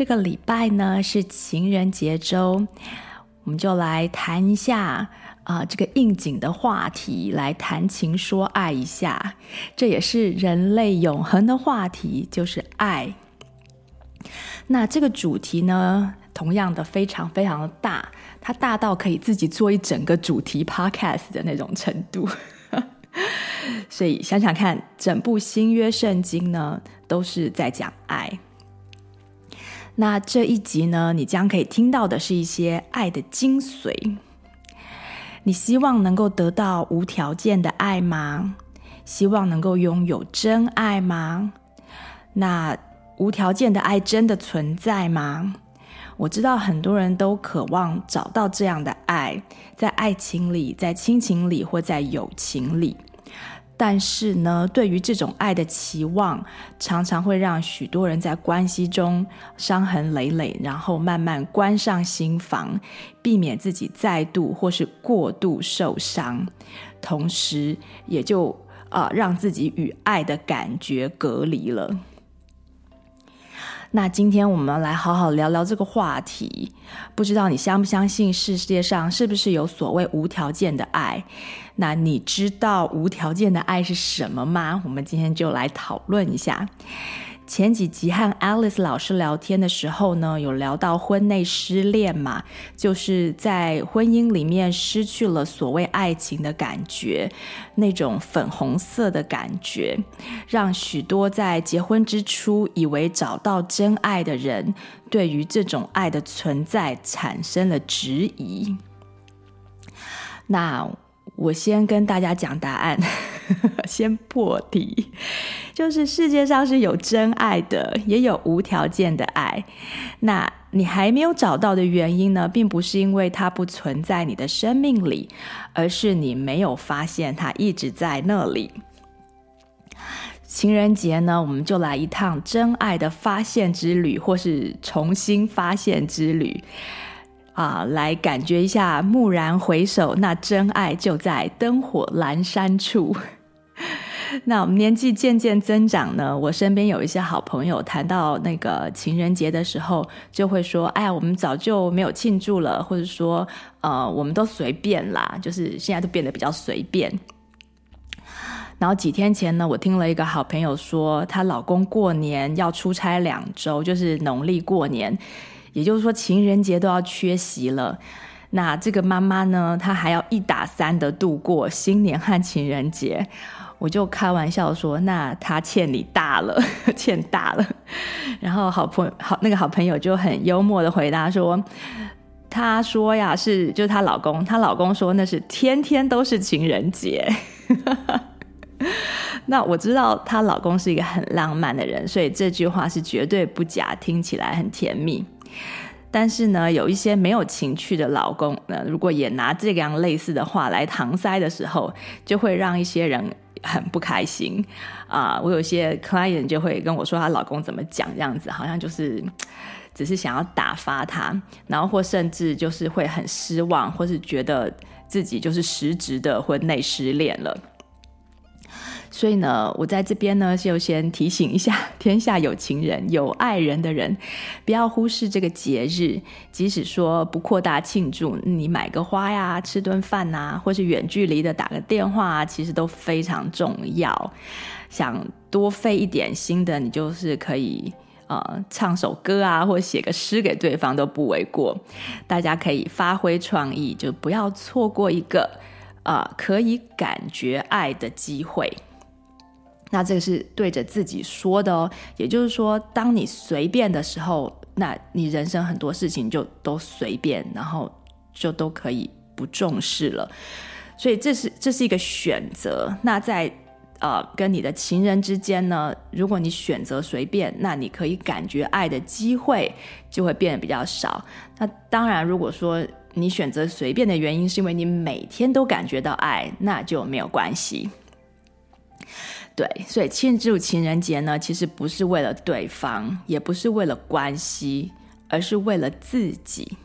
这个礼拜呢是情人节周，我们就来谈一下啊、这个应景的话题，来谈情说爱一下。这也是人类永恒的话题，就是爱。那这个主题呢，同样的非常非常的大，它大到可以自己做一整个主题 podcast 的那种程度。所以想想看，整部新约圣经呢，都是在讲爱。那这一集呢，你将可以听到的是一些爱的精髓。你希望能够得到无条件的爱吗？希望能够拥有真爱吗？那无条件的爱真的存在吗？我知道很多人都渴望找到这样的爱，在爱情里，在亲情里，或在友情里。但是呢，对于这种爱的期望，常常会让许多人在关系中伤痕累累，然后慢慢关上心房，避免自己再度或是过度受伤，同时也就啊、让自己与爱的感觉隔离了。那今天我们来好好聊聊这个话题。不知道你相不相信世界上是不是有所谓无条件的爱？那你知道无条件的爱是什么吗？我们今天就来讨论一下。前几集和 Alice 老师聊天的时候呢，有聊到婚内失恋嘛，就是在婚姻里面失去了所谓爱情的感觉，那种粉红色的感觉，让许多在结婚之初以为找到真爱的人，对于这种爱的存在产生了质疑。那我先跟大家讲答案，先破题，就是世界上是有真爱的，也有无条件的爱。那你还没有找到的原因呢，并不是因为它不存在你的生命里，而是你没有发现它一直在那里。情人节呢，我们就来一趟真爱的发现之旅，或是重新发现之旅。啊，来感觉一下，蓦然回首，那真爱就在灯火阑珊处。那我们年纪渐渐增长呢，我身边有一些好朋友谈到那个情人节的时候，就会说：“哎呀，我们早就没有庆祝了，或者说，呃，我们都随便啦，就是现在都变得比较随便。”然后几天前呢，我听了一个好朋友说，她老公过年要出差两周，就是农历过年。也就是说，情人节都要缺席了。那这个妈妈呢，她还要一打三的度过新年和情人节。我就开玩笑说：“那她欠你大了，欠大了。”然后好朋友好那个好朋友就很幽默的回答说：“她说呀，是就是她老公，她老公说那是天天都是情人节。”那我知道她老公是一个很浪漫的人，所以这句话是绝对不假，听起来很甜蜜。但是呢，有一些没有情趣的老公呢，如果也拿这样类似的话来搪塞的时候，就会让一些人很不开心啊、我有些 client 就会跟我说，她老公怎么讲这样子，好像就是只是想要打发她，然后或甚至就是会很失望，或是觉得自己就是实质的婚内失恋了。所以呢，我在这边呢，就先提醒一下 天下有情人、有爱人的人，不要忽视这个节日。即使说不扩大庆祝，你买个花呀、吃顿饭呐，或是远距离的打个电话啊，其实都非常重要。想多费一点心的，你就是可以呃唱首歌啊，或写个诗给对方都不为过。大家可以发挥创意，就不要错过一个呃可以感觉爱的机会。那这个是对着自己说的哦，也就是说，当你随便的时候，那你人生很多事情就都随便，然后就都可以不重视了。所以这是这是一个选择。那在呃跟你的情人之间呢，如果你选择随便，那你可以感觉爱的机会就会变得比较少。那当然，如果说你选择随便的原因是因为你每天都感觉到爱，那就没有关系。对，所以庆祝情人节呢，其实不是为了对方，也不是为了关系，而是为了自己。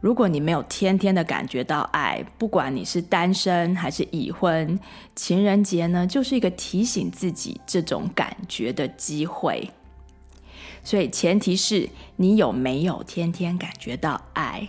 如果你没有天天的感觉到爱，不管你是单身还是已婚，情人节呢，就是一个提醒自己这种感觉的机会。所以前提是你有没有天天感觉到爱。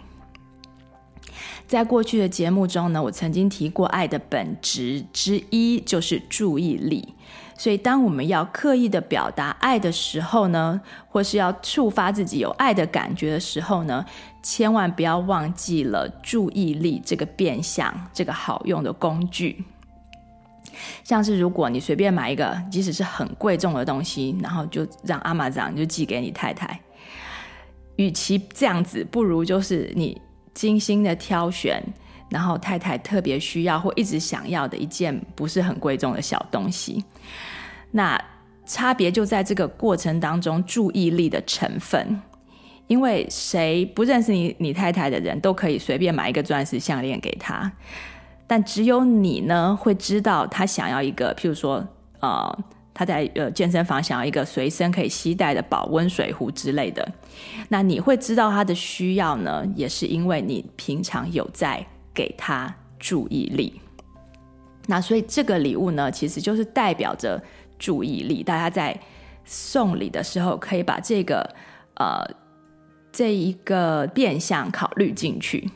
在过去的节目中呢，我曾经提过，爱的本质之一就是注意力。所以，当我们要刻意的表达爱的时候呢，或是要触发自己有爱的感觉的时候呢，千万不要忘记了注意力这个变相，这个好用的工具。像是如果你随便买一个，即使是很贵重的东西，然后就让 Amazon 就寄给你太太，与其这样子，不如就是你。精心的挑选，然后太太特别需要或一直想要的一件不是很贵重的小东西，那差别就在这个过程当中注意力的成分，因为谁不认识你你太太的人都可以随便买一个钻石项链给她，但只有你呢会知道她想要一个，譬如说呃。他在呃健身房想要一个随身可以携带的保温水壶之类的，那你会知道他的需要呢，也是因为你平常有在给他注意力。那所以这个礼物呢，其实就是代表着注意力。大家在送礼的时候，可以把这个呃这一个变相考虑进去。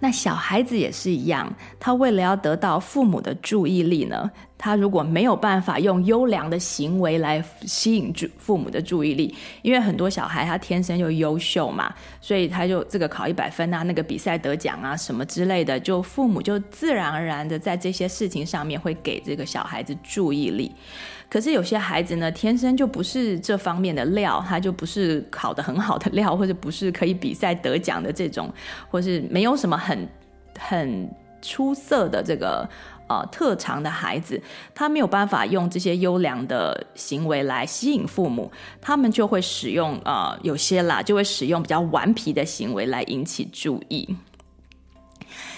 那小孩子也是一样，他为了要得到父母的注意力呢，他如果没有办法用优良的行为来吸引住父母的注意力，因为很多小孩他天生就优秀嘛，所以他就这个考一百分啊，那个比赛得奖啊什么之类的，就父母就自然而然的在这些事情上面会给这个小孩子注意力。可是有些孩子呢，天生就不是这方面的料，他就不是考得很好的料，或者不是可以比赛得奖的这种，或是没有什么很很出色的这个呃特长的孩子，他没有办法用这些优良的行为来吸引父母，他们就会使用呃有些啦，就会使用比较顽皮的行为来引起注意。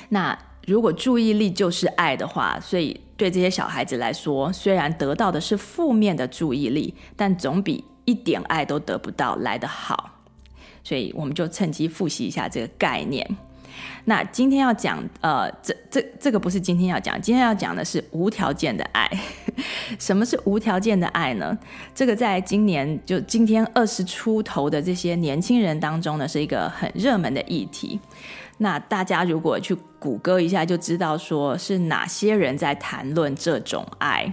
那如果注意力就是爱的话，所以。对这些小孩子来说，虽然得到的是负面的注意力，但总比一点爱都得不到来得好。所以，我们就趁机复习一下这个概念。那今天要讲，呃，这这这个不是今天要讲，今天要讲的是无条件的爱。什么是无条件的爱呢？这个在今年就今天二十出头的这些年轻人当中呢，是一个很热门的议题。那大家如果去谷歌一下，就知道说是哪些人在谈论这种爱。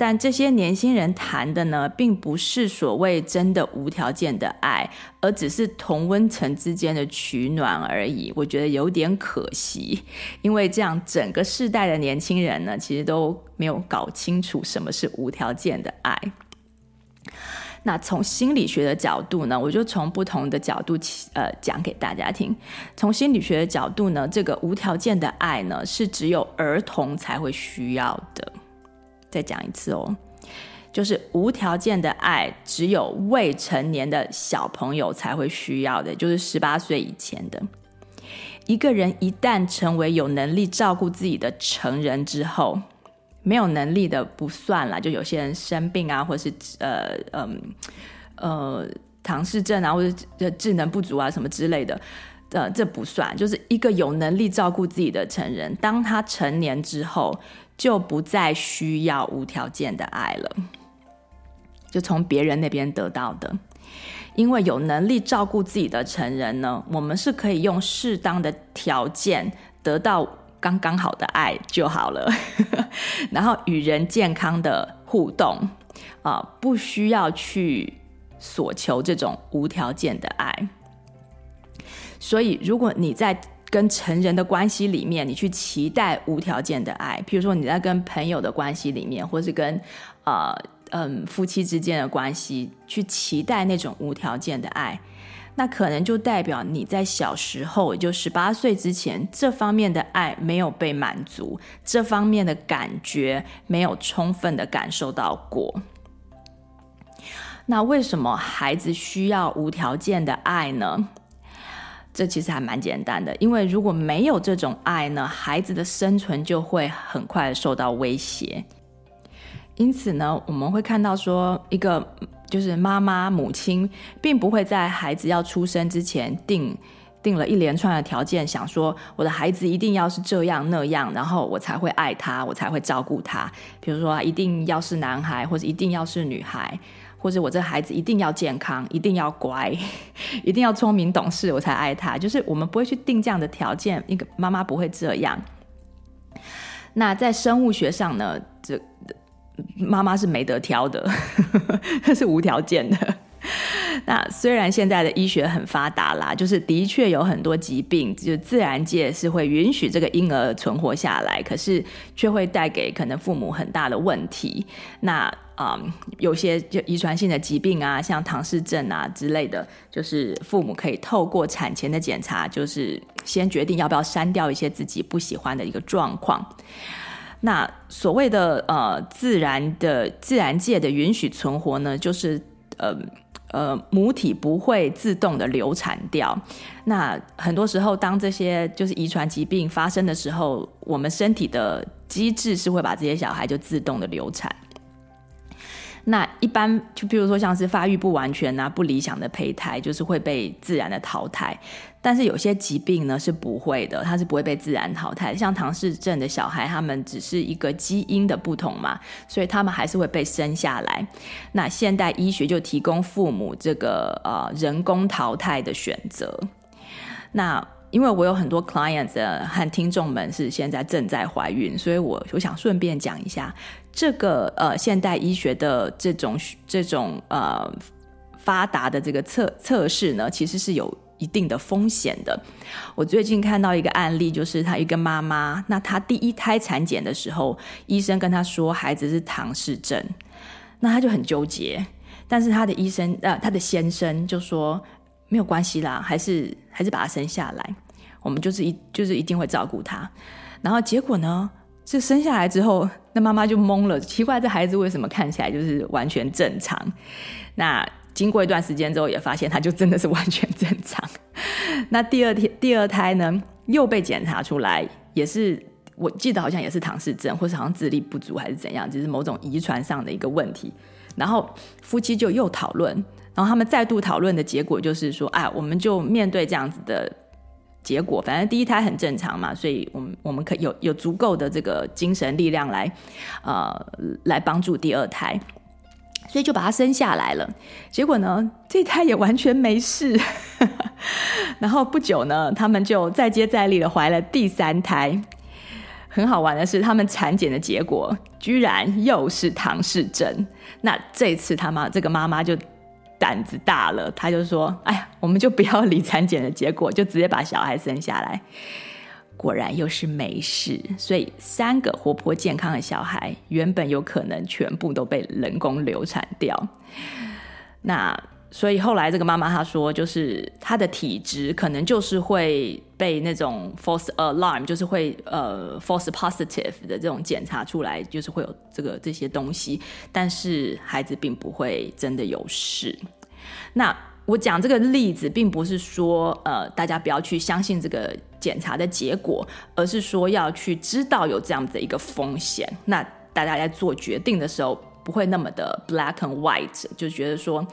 但这些年轻人谈的呢，并不是所谓真的无条件的爱，而只是同温层之间的取暖而已。我觉得有点可惜，因为这样整个世代的年轻人呢，其实都没有搞清楚什么是无条件的爱。那从心理学的角度呢，我就从不同的角度呃讲给大家听。从心理学的角度呢，这个无条件的爱呢，是只有儿童才会需要的。再讲一次哦，就是无条件的爱只有未成年的小朋友才会需要的，就是十八岁以前的。一个人一旦成为有能力照顾自己的成人之后，没有能力的不算了，就有些人生病啊，或是呃嗯呃，唐氏症啊，或者智能不足啊什么之类的，呃这不算，就是一个有能力照顾自己的成人，当他成年之后，就不再需要无条件的爱了，就从别人那边得到的，因为有能力照顾自己的成人呢，我们是可以用适当的条件得到。刚刚好的爱就好了，然后与人健康的互动，啊、不需要去索求这种无条件的爱。所以，如果你在跟成人的关系里面，你去期待无条件的爱，譬如说你在跟朋友的关系里面，或是跟呃嗯夫妻之间的关系，去期待那种无条件的爱，那可能就代表你在小时候，也就十八岁之前，这方面的爱没有被满足，这方面的感觉没有充分的感受到过。那为什么孩子需要无条件的爱呢？这其实还蛮简单的，因为如果没有这种爱呢，孩子的生存就会很快受到威胁。因此呢，我们会看到说，一个就是妈妈、母亲，并不会在孩子要出生之前定定了一连串的条件，想说我的孩子一定要是这样那样，然后我才会爱他，我才会照顾他。比如说，一定要是男孩，或者一定要是女孩。或者我这孩子一定要健康，一定要乖，一定要聪明懂事，我才爱他。就是我们不会去定这样的条件，一个妈妈不会这样。那在生物学上呢，这妈妈是没得挑的，是无条件的。那虽然现在的医学很发达啦，就是的确有很多疾病，就自然界是会允许这个婴儿存活下来，可是却会带给可能父母很大的问题。那啊、嗯，有些就遗传性的疾病啊，像唐氏症啊之类的，就是父母可以透过产前的检查，就是先决定要不要删掉一些自己不喜欢的一个状况。那所谓的呃自然的自然界的允许存活呢，就是呃呃母体不会自动的流产掉。那很多时候，当这些就是遗传疾病发生的时候，我们身体的机制是会把这些小孩就自动的流产。那一般就比如说像是发育不完全啊、不理想的胚胎，就是会被自然的淘汰。但是有些疾病呢是不会的，它是不会被自然淘汰。像唐氏症的小孩，他们只是一个基因的不同嘛，所以他们还是会被生下来。那现代医学就提供父母这个呃人工淘汰的选择。那因为我有很多 clients 和听众们是现在正在怀孕，所以我我想顺便讲一下这个呃现代医学的这种这种呃发达的这个测测试呢，其实是有一定的风险的。我最近看到一个案例，就是她一个妈妈，那她第一胎产检的时候，医生跟她说孩子是唐氏症，那她就很纠结，但是她的医生呃她的先生就说。没有关系啦，还是还是把他生下来，我们就是一就是一定会照顾他。然后结果呢，这生下来之后，那妈妈就懵了，奇怪这孩子为什么看起来就是完全正常？那经过一段时间之后，也发现他就真的是完全正常。那第二天第二胎呢，又被检查出来，也是我记得好像也是唐氏症，或是好像智力不足还是怎样，就是某种遗传上的一个问题。然后夫妻就又讨论。然后他们再度讨论的结果就是说，哎，我们就面对这样子的结果，反正第一胎很正常嘛，所以我们我们可有有足够的这个精神力量来，呃，来帮助第二胎，所以就把他生下来了。结果呢，这胎也完全没事。然后不久呢，他们就再接再厉的怀了第三胎。很好玩的是，他们产检的结果居然又是唐氏症。那这次他妈这个妈妈就。胆子大了，他就说：“哎呀，我们就不要理产检的结果，就直接把小孩生下来。”果然又是没事，所以三个活泼健康的小孩，原本有可能全部都被人工流产掉。那所以后来这个妈妈她说，就是她的体质可能就是会被那种 false alarm，就是会呃 false positive 的这种检查出来，就是会有这个这些东西，但是孩子并不会真的有事。那我讲这个例子，并不是说呃大家不要去相信这个检查的结果，而是说要去知道有这样子的一个风险。那大家在做决定的时候，不会那么的 black and white，就觉得说。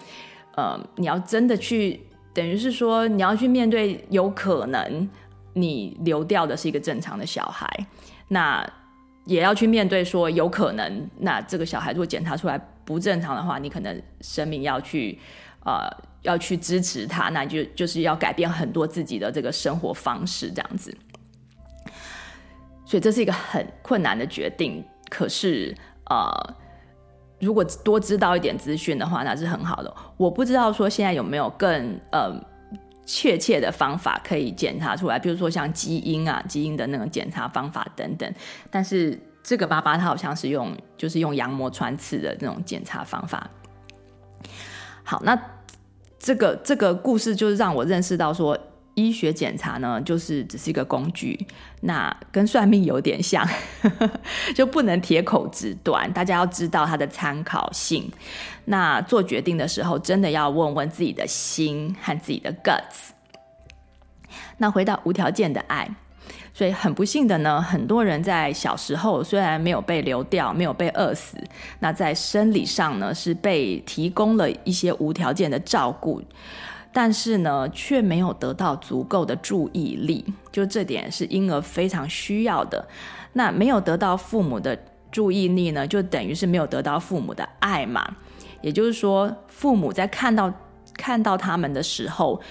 呃，你要真的去，等于是说你要去面对，有可能你流掉的是一个正常的小孩，那也要去面对说有可能，那这个小孩如果检查出来不正常的话，你可能生命要去，呃，要去支持他，那就就是要改变很多自己的这个生活方式这样子，所以这是一个很困难的决定，可是呃。如果多知道一点资讯的话，那是很好的。我不知道说现在有没有更呃确切的方法可以检查出来，比如说像基因啊、基因的那种检查方法等等。但是这个爸爸他好像是用就是用羊膜穿刺的那种检查方法。好，那这个这个故事就是让我认识到说。医学检查呢，就是只是一个工具，那跟算命有点像，就不能铁口直断。大家要知道它的参考性。那做决定的时候，真的要问问自己的心和自己的 guts。那回到无条件的爱，所以很不幸的呢，很多人在小时候虽然没有被流掉，没有被饿死，那在生理上呢，是被提供了一些无条件的照顾。但是呢，却没有得到足够的注意力，就这点是婴儿非常需要的。那没有得到父母的注意力呢，就等于是没有得到父母的爱嘛。也就是说，父母在看到看到他们的时候，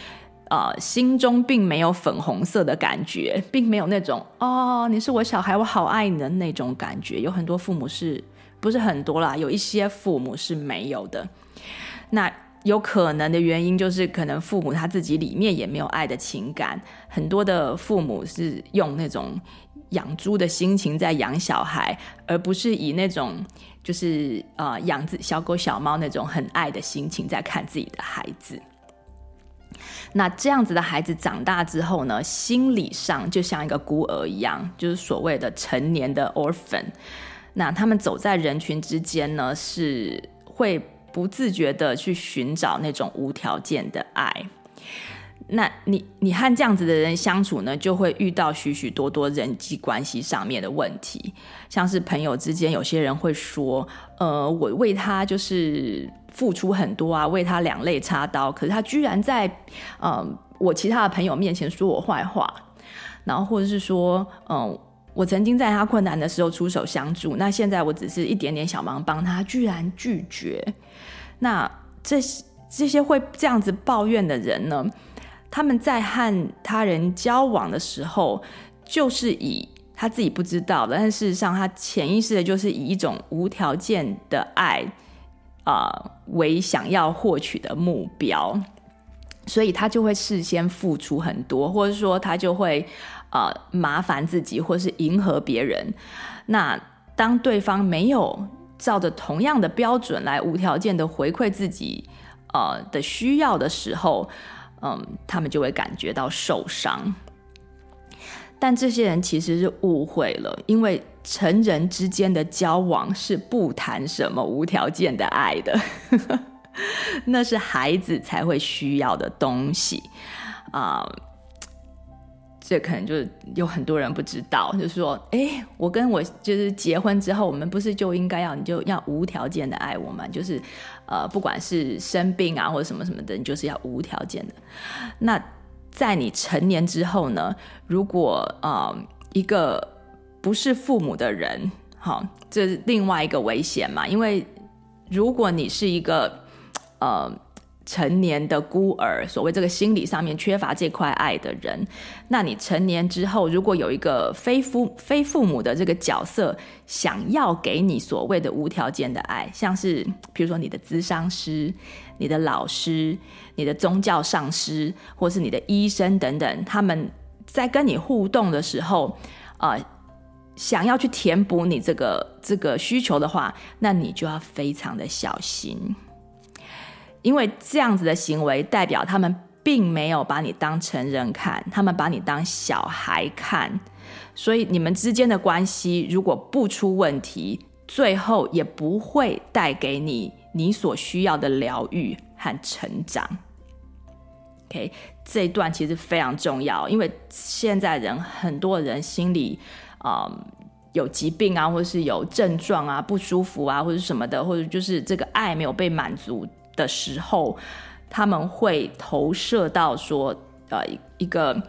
呃，心中并没有粉红色的感觉，并没有那种哦，你是我小孩，我好爱你的那种感觉。有很多父母是不是很多啦？有一些父母是没有的。那。有可能的原因就是，可能父母他自己里面也没有爱的情感。很多的父母是用那种养猪的心情在养小孩，而不是以那种就是呃养只小狗小猫那种很爱的心情在看自己的孩子。那这样子的孩子长大之后呢，心理上就像一个孤儿一样，就是所谓的成年的 orphan。那他们走在人群之间呢，是会。不自觉的去寻找那种无条件的爱，那你你和这样子的人相处呢，就会遇到许许多多人际关系上面的问题，像是朋友之间，有些人会说，呃，我为他就是付出很多啊，为他两肋插刀，可是他居然在呃我其他的朋友面前说我坏话，然后或者是说，嗯、我曾经在他困难的时候出手相助，那现在我只是一点点小忙帮他，居然拒绝。那这这些会这样子抱怨的人呢？他们在和他人交往的时候，就是以他自己不知道的，但事实上他潜意识的就是以一种无条件的爱啊、呃、为想要获取的目标，所以他就会事先付出很多，或者说他就会。呃，麻烦自己或是迎合别人，那当对方没有照着同样的标准来无条件的回馈自己呃的需要的时候，嗯、他们就会感觉到受伤。但这些人其实是误会了，因为成人之间的交往是不谈什么无条件的爱的，那是孩子才会需要的东西啊。这可能就是有很多人不知道，就是说，哎，我跟我就是结婚之后，我们不是就应该要你就要无条件的爱我吗？就是，呃，不管是生病啊或者什么什么的，你就是要无条件的。那在你成年之后呢？如果呃一个不是父母的人，好，这是另外一个危险嘛？因为如果你是一个呃。成年的孤儿，所谓这个心理上面缺乏这块爱的人，那你成年之后，如果有一个非父非父母的这个角色，想要给你所谓的无条件的爱，像是比如说你的咨商师、你的老师、你的宗教上师，或是你的医生等等，他们在跟你互动的时候，呃，想要去填补你这个这个需求的话，那你就要非常的小心。因为这样子的行为代表他们并没有把你当成人看，他们把你当小孩看，所以你们之间的关系如果不出问题，最后也不会带给你你所需要的疗愈和成长。OK，这一段其实非常重要，因为现在人很多人心里啊、有疾病啊，或是有症状啊，不舒服啊，或者什么的，或者就是这个爱没有被满足。的时候，他们会投射到说，呃，一个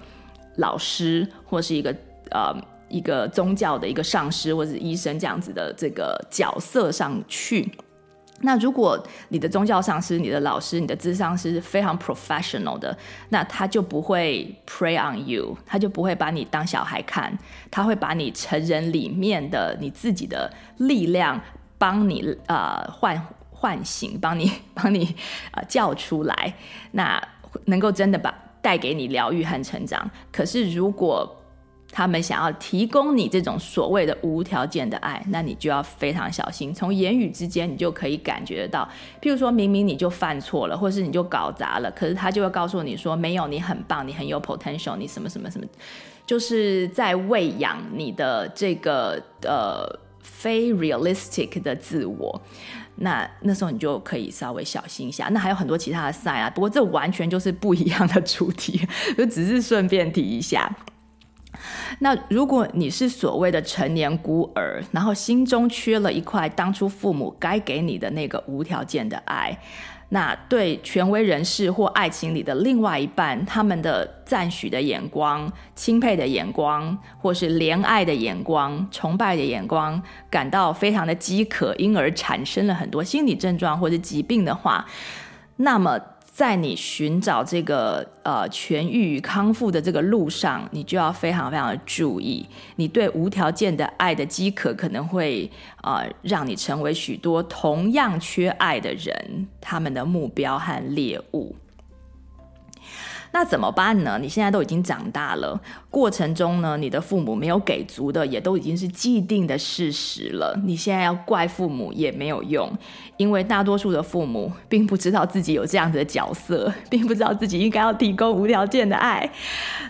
老师或是一个呃一个宗教的一个上师或者医生这样子的这个角色上去。那如果你的宗教上师、你的老师、你的咨商是非常 professional 的，那他就不会 prey on you，他就不会把你当小孩看，他会把你成人里面的你自己的力量。帮你呃换唤醒，帮你 帮你呃叫出来，那能够真的把带给你疗愈和成长。可是如果他们想要提供你这种所谓的无条件的爱，那你就要非常小心。从言语之间，你就可以感觉得到。譬如说明明你就犯错了，或是你就搞砸了，可是他就会告诉你说：“没有，你很棒，你很有 potential，你什么什么什么。”就是在喂养你的这个呃非 realistic 的自我。那那时候你就可以稍微小心一下。那还有很多其他的赛啊，不过这完全就是不一样的主题，就只是顺便提一下。那如果你是所谓的成年孤儿，然后心中缺了一块当初父母该给你的那个无条件的爱，那对权威人士或爱情里的另外一半，他们的赞许的眼光、钦佩的眼光，或是怜爱的眼光、崇拜的眼光，感到非常的饥渴，因而产生了很多心理症状或者疾病的话，那么。在你寻找这个呃痊愈与康复的这个路上，你就要非常非常的注意，你对无条件的爱的饥渴可能会呃让你成为许多同样缺爱的人他们的目标和猎物。那怎么办呢？你现在都已经长大了，过程中呢，你的父母没有给足的，也都已经是既定的事实了。你现在要怪父母也没有用，因为大多数的父母并不知道自己有这样子的角色，并不知道自己应该要提供无条件的爱。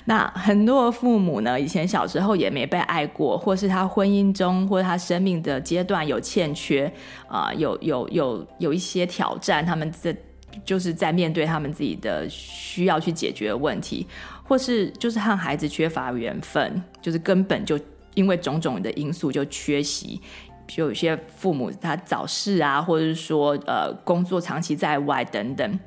那很多父母呢，以前小时候也没被爱过，或是他婚姻中或者他生命的阶段有欠缺，啊、有有有有一些挑战，他们的。就是在面对他们自己的需要去解决的问题，或是就是和孩子缺乏缘分，就是根本就因为种种的因素就缺席，就有些父母他早逝啊，或者是说呃工作长期在外等等。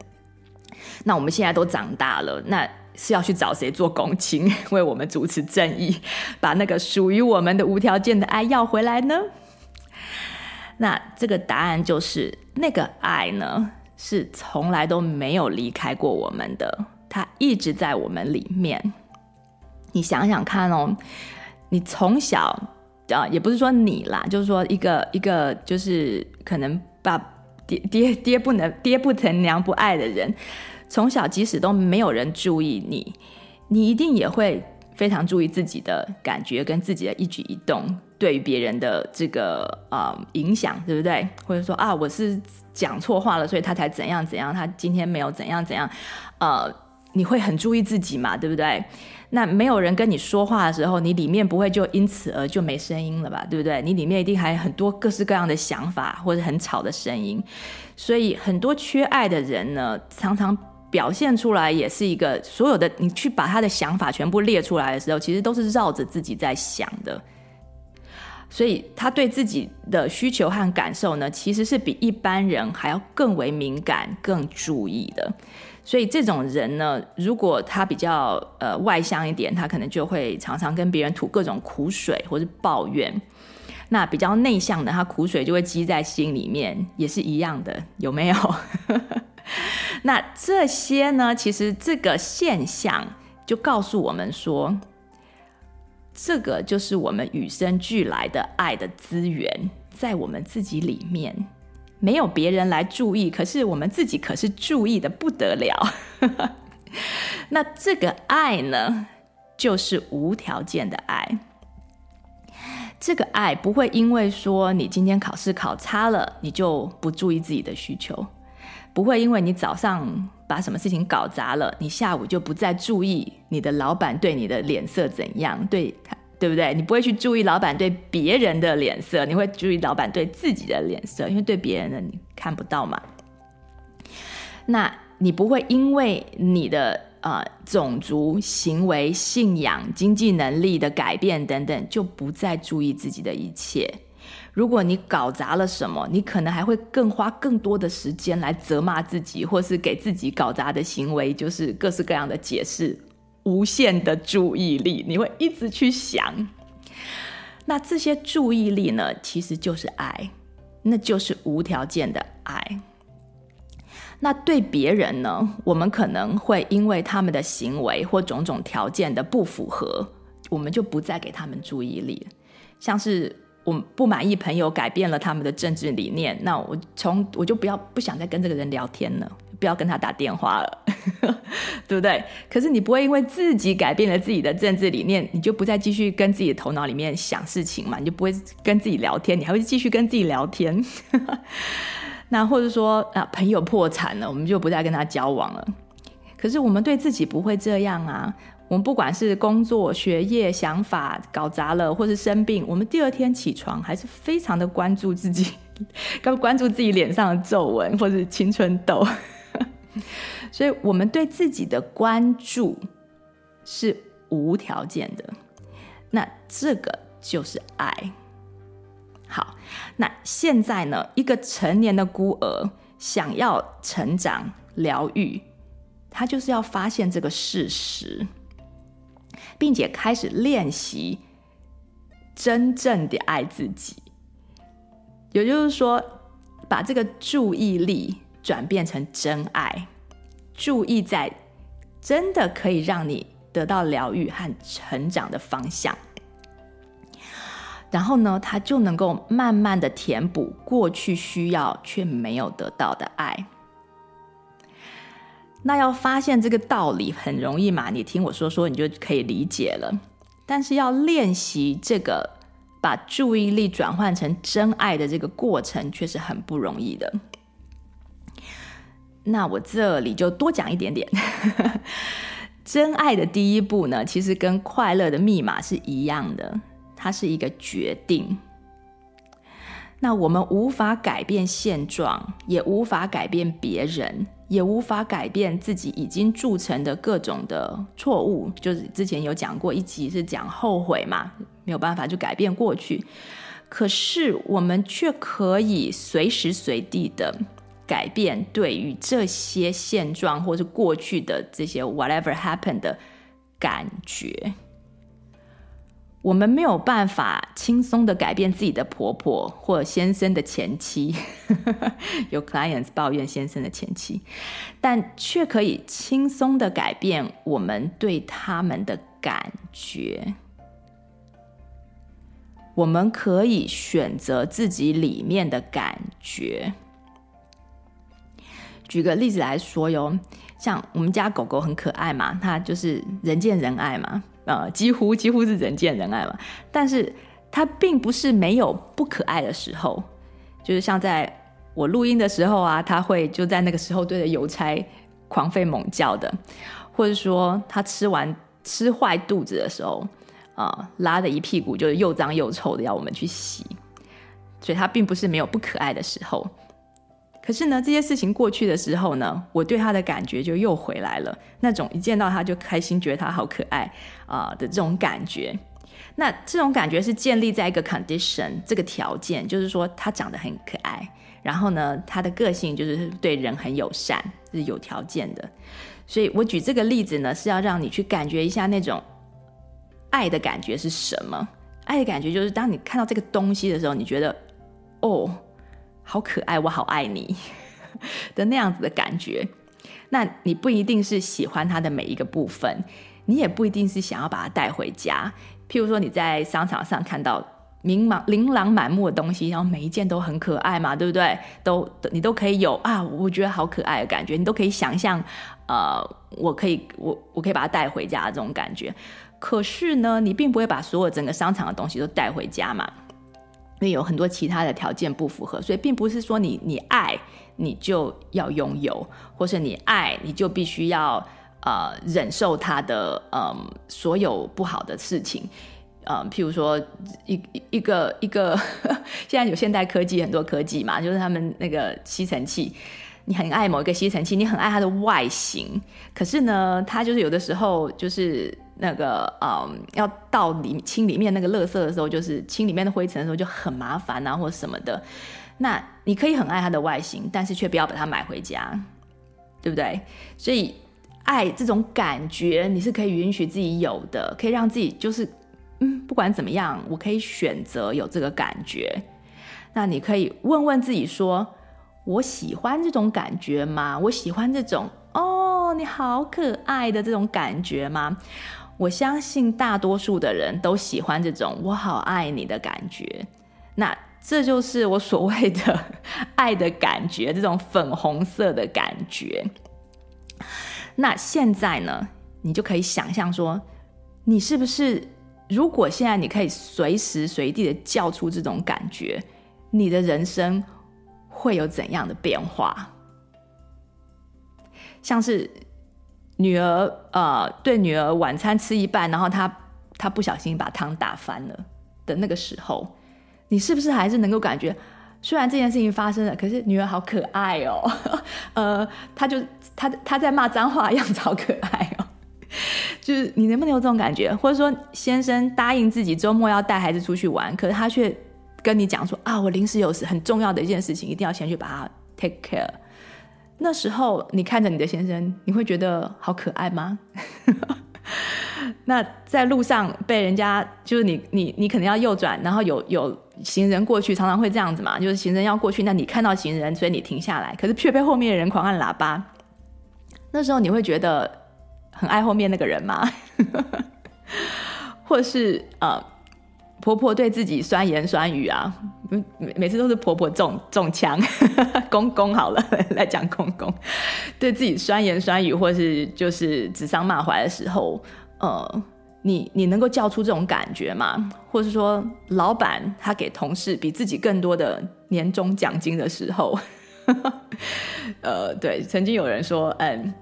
那我们现在都长大了，那是要去找谁做公亲，为我们主持正义，把那个属于我们的无条件的爱要回来呢？那这个答案就是那个爱呢，是从来都没有离开过我们的，他一直在我们里面。你想想看哦，你从小啊，也不是说你啦，就是说一个一个，就是可能爸爹爹爹不能爹不疼娘不爱的人，从小即使都没有人注意你，你一定也会非常注意自己的感觉跟自己的一举一动。对于别人的这个呃影响，对不对？或者说啊，我是讲错话了，所以他才怎样怎样，他今天没有怎样怎样，呃，你会很注意自己嘛，对不对？那没有人跟你说话的时候，你里面不会就因此而就没声音了吧，对不对？你里面一定还有很多各式各样的想法或者很吵的声音，所以很多缺爱的人呢，常常表现出来也是一个所有的，你去把他的想法全部列出来的时候，其实都是绕着自己在想的。所以他对自己的需求和感受呢，其实是比一般人还要更为敏感、更注意的。所以这种人呢，如果他比较呃外向一点，他可能就会常常跟别人吐各种苦水或是抱怨。那比较内向的，他苦水就会积在心里面，也是一样的，有没有？那这些呢，其实这个现象就告诉我们说。这个就是我们与生俱来的爱的资源，在我们自己里面，没有别人来注意，可是我们自己可是注意的不得了。那这个爱呢，就是无条件的爱。这个爱不会因为说你今天考试考差了，你就不注意自己的需求。不会因为你早上把什么事情搞砸了，你下午就不再注意你的老板对你的脸色怎样，对，对不对？你不会去注意老板对别人的脸色，你会注意老板对自己的脸色，因为对别人的你看不到嘛。那你不会因为你的呃种族、行为、信仰、经济能力的改变等等，就不再注意自己的一切。如果你搞砸了什么，你可能还会更花更多的时间来责骂自己，或是给自己搞砸的行为，就是各式各样的解释，无限的注意力，你会一直去想。那这些注意力呢，其实就是爱，那就是无条件的爱。那对别人呢，我们可能会因为他们的行为或种种条件的不符合，我们就不再给他们注意力，像是。我不满意朋友改变了他们的政治理念，那我从我就不要不想再跟这个人聊天了，不要跟他打电话了，对不对？可是你不会因为自己改变了自己的政治理念，你就不再继续跟自己的头脑里面想事情嘛？你就不会跟自己聊天，你还会继续跟自己聊天。那或者说啊，朋友破产了，我们就不再跟他交往了。可是我们对自己不会这样啊。我们不管是工作、学业、想法搞砸了，或是生病，我们第二天起床还是非常的关注自己，刚关注自己脸上的皱纹或是青春痘。所以，我们对自己的关注是无条件的。那这个就是爱。好，那现在呢，一个成年的孤儿想要成长、疗愈，他就是要发现这个事实。并且开始练习真正的爱自己，也就是说，把这个注意力转变成真爱，注意在真的可以让你得到疗愈和成长的方向。然后呢，他就能够慢慢的填补过去需要却没有得到的爱。那要发现这个道理很容易嘛？你听我说说，你就可以理解了。但是要练习这个把注意力转换成真爱的这个过程，却是很不容易的。那我这里就多讲一点点。真爱的第一步呢，其实跟快乐的密码是一样的，它是一个决定。那我们无法改变现状，也无法改变别人。也无法改变自己已经铸成的各种的错误，就是之前有讲过一集是讲后悔嘛，没有办法就改变过去，可是我们却可以随时随地的改变对于这些现状或是过去的这些 whatever happened 的感觉。我们没有办法轻松的改变自己的婆婆或先生的前妻，有 clients 抱怨先生的前妻，但却可以轻松的改变我们对他们的感觉。我们可以选择自己里面的感觉。举个例子来说哟，像我们家狗狗很可爱嘛，它就是人见人爱嘛。呃，几乎几乎是人见人爱嘛，但是它并不是没有不可爱的时候，就是像在我录音的时候啊，它会就在那个时候对着邮差狂吠猛叫的，或者说它吃完吃坏肚子的时候啊，拉的一屁股就是又脏又臭的要我们去洗，所以它并不是没有不可爱的时候。可是呢，这些事情过去的时候呢，我对他的感觉就又回来了。那种一见到他就开心，觉得他好可爱啊、的这种感觉。那这种感觉是建立在一个 condition 这个条件，就是说他长得很可爱，然后呢，他的个性就是对人很友善，是有条件的。所以我举这个例子呢，是要让你去感觉一下那种爱的感觉是什么。爱的感觉就是当你看到这个东西的时候，你觉得哦。好可爱，我好爱你 的那样子的感觉。那你不一定是喜欢它的每一个部分，你也不一定是想要把它带回家。譬如说你在商场上看到琳琅琳琅满目的东西，然后每一件都很可爱嘛，对不对？都你都可以有啊，我觉得好可爱的感觉，你都可以想象，呃，我可以我我可以把它带回家的这种感觉。可是呢，你并不会把所有整个商场的东西都带回家嘛。因为有很多其他的条件不符合，所以并不是说你你爱你就要拥有，或是你爱你就必须要呃忍受他的嗯、呃、所有不好的事情，嗯、譬如说一一个一个现在有现代科技很多科技嘛，就是他们那个吸尘器，你很爱某一个吸尘器，你很爱它的外形，可是呢，它就是有的时候就是。那个嗯，要到里清里面那个垃圾的时候，就是清里面的灰尘的时候就很麻烦啊，或者什么的。那你可以很爱它的外形，但是却不要把它买回家，对不对？所以爱这种感觉，你是可以允许自己有的，可以让自己就是嗯，不管怎么样，我可以选择有这个感觉。那你可以问问自己说：我喜欢这种感觉吗？我喜欢这种哦，你好可爱的这种感觉吗？我相信大多数的人都喜欢这种“我好爱你”的感觉。那这就是我所谓的 爱的感觉，这种粉红色的感觉。那现在呢，你就可以想象说，你是不是如果现在你可以随时随地的叫出这种感觉，你的人生会有怎样的变化？像是女儿呃，对女儿晚餐吃一半，然后她她不小心把汤打翻了的那个时候，你是不是还是能够感觉，虽然这件事情发生了，可是女儿好可爱哦，呃，她就她她在骂脏话，样子好可爱哦，就是你能不能有这种感觉？或者说，先生答应自己周末要带孩子出去玩，可是他却跟你讲说啊，我临时有事很重要的一件事情，一定要先去把它 take care。那时候你看着你的先生，你会觉得好可爱吗？那在路上被人家就是你你你可能要右转，然后有有行人过去，常常会这样子嘛，就是行人要过去，那你看到行人，所以你停下来，可是却被后面的人狂按喇叭。那时候你会觉得很爱后面那个人吗？或是呃？婆婆对自己酸言酸语啊，每每次都是婆婆中中枪，公公好了 来讲公公，对自己酸言酸语或是就是指桑骂槐的时候，呃，你你能够叫出这种感觉吗？或是说，老板他给同事比自己更多的年终奖金的时候，呃，对，曾经有人说，嗯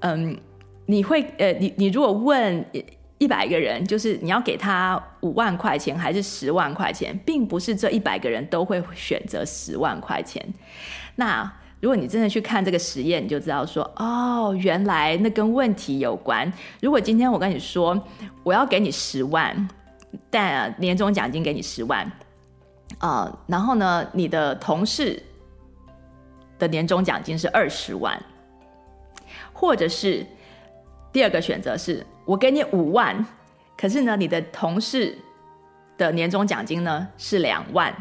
嗯，你会呃，你你如果问。一百个人，就是你要给他五万块钱还是十万块钱，并不是这一百个人都会选择十万块钱。那如果你真的去看这个实验，你就知道说，哦，原来那跟问题有关。如果今天我跟你说，我要给你十万，但年终奖金给你十万，啊、呃，然后呢，你的同事的年终奖金是二十万，或者是第二个选择是。我给你五万，可是呢，你的同事的年终奖金呢是两万。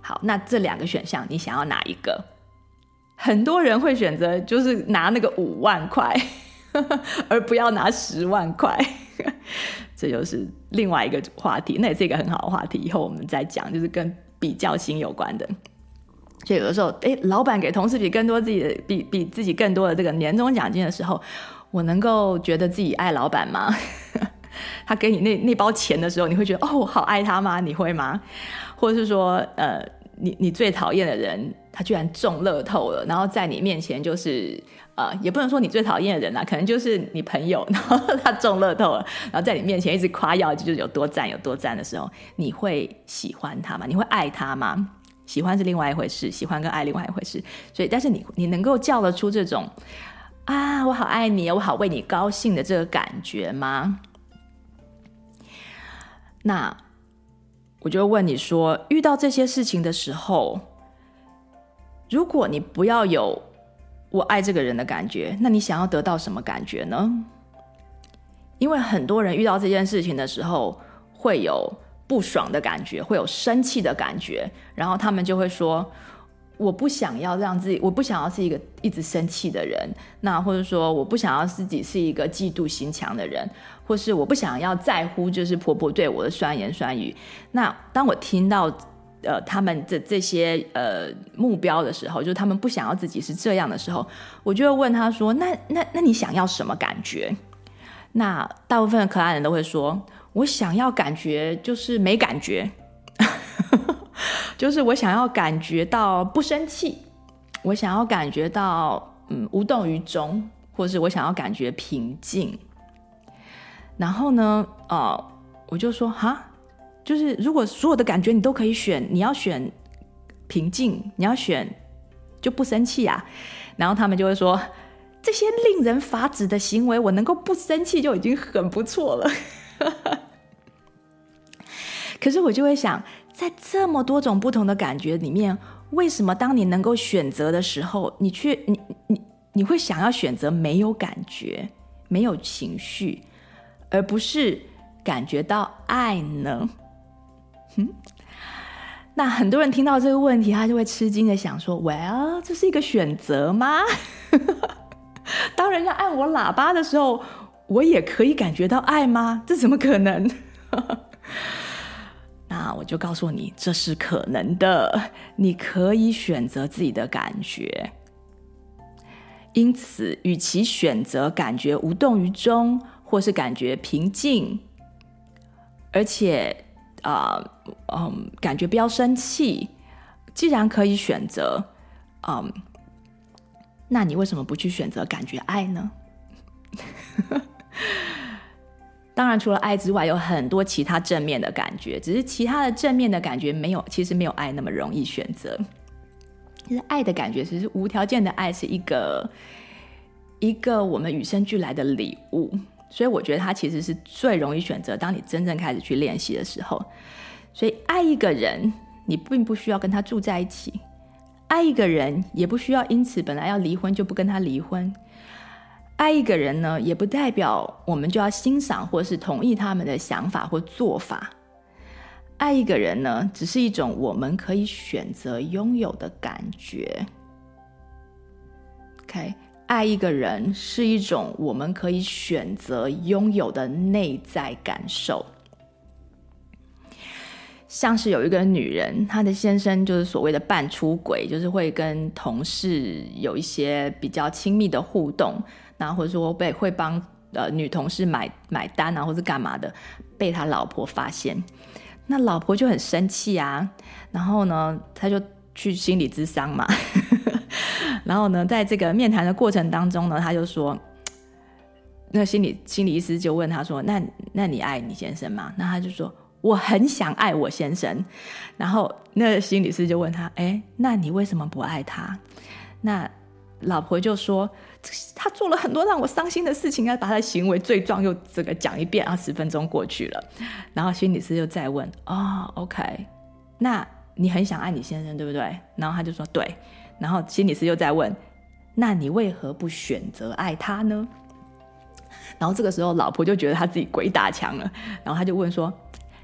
好，那这两个选项，你想要哪一个？很多人会选择就是拿那个五万块，而不要拿十万块。这就是另外一个话题，那也是一个很好的话题。以后我们再讲，就是跟比较心有关的。所以有的时候，哎，老板给同事比更多自己的比比自己更多的这个年终奖金的时候。我能够觉得自己爱老板吗？他给你那那包钱的时候，你会觉得哦，我好爱他吗？你会吗？或者是说，呃，你你最讨厌的人，他居然中乐透了，然后在你面前就是，呃，也不能说你最讨厌的人啦，可能就是你朋友，然后他中乐透了，然后在你面前一直夸耀，就是有多赞有多赞的时候，你会喜欢他吗？你会爱他吗？喜欢是另外一回事，喜欢跟爱另外一回事。所以，但是你你能够叫得出这种。啊，我好爱你，我好为你高兴的这个感觉吗？那我就问你说，遇到这些事情的时候，如果你不要有我爱这个人的感觉，那你想要得到什么感觉呢？因为很多人遇到这件事情的时候，会有不爽的感觉，会有生气的感觉，然后他们就会说。我不想要让自己，我不想要是一个一直生气的人，那或者说我不想要自己是一个嫉妒心强的人，或是我不想要在乎就是婆婆对我的酸言酸语。那当我听到呃他们的这些呃目标的时候，就是他们不想要自己是这样的时候，我就会问他说：“那那那你想要什么感觉？”那大部分的可爱人都会说：“我想要感觉就是没感觉。”就是我想要感觉到不生气，我想要感觉到嗯无动于衷，或是我想要感觉平静。然后呢，呃，我就说哈，就是如果所有的感觉你都可以选，你要选平静，你要选就不生气啊。然后他们就会说，这些令人发指的行为，我能够不生气就已经很不错了。可是我就会想。在这么多种不同的感觉里面，为什么当你能够选择的时候，你却你你你会想要选择没有感觉、没有情绪，而不是感觉到爱呢？哼，那很多人听到这个问题，他就会吃惊的想说：“Well，这是一个选择吗？当人家按我喇叭的时候，我也可以感觉到爱吗？这怎么可能？”那我就告诉你，这是可能的，你可以选择自己的感觉。因此，与其选择感觉无动于衷，或是感觉平静，而且啊，嗯，感觉不要生气，既然可以选择，嗯，那你为什么不去选择感觉爱呢？当然，除了爱之外，有很多其他正面的感觉，只是其他的正面的感觉没有，其实没有爱那么容易选择。其实爱的感觉，其实无条件的爱是一个一个我们与生俱来的礼物，所以我觉得它其实是最容易选择。当你真正开始去练习的时候，所以爱一个人，你并不需要跟他住在一起；爱一个人，也不需要因此本来要离婚就不跟他离婚。爱一个人呢，也不代表我们就要欣赏或是同意他们的想法或做法。爱一个人呢，只是一种我们可以选择拥有的感觉。OK，爱一个人是一种我们可以选择拥有的内在感受。像是有一个女人，她的先生就是所谓的半出轨，就是会跟同事有一些比较亲密的互动。然后或者说被会帮呃女同事买买单啊，或是干嘛的，被他老婆发现，那老婆就很生气啊。然后呢，他就去心理咨商嘛。然后呢，在这个面谈的过程当中呢，他就说，那心理心理医师就问他说：“那那你爱你先生吗？”那他就说：“我很想爱我先生。”然后那心理师就问他：“哎，那你为什么不爱他？”那老婆就说：“他做了很多让我伤心的事情，要把他的行为罪状又这个讲一遍啊。”十分钟过去了，然后心理师又再问：“哦，OK，那你很想爱你先生，对不对？”然后他就说：“对。”然后心理师又再问：“那你为何不选择爱他呢？”然后这个时候，老婆就觉得他自己鬼打墙了，然后他就问说：“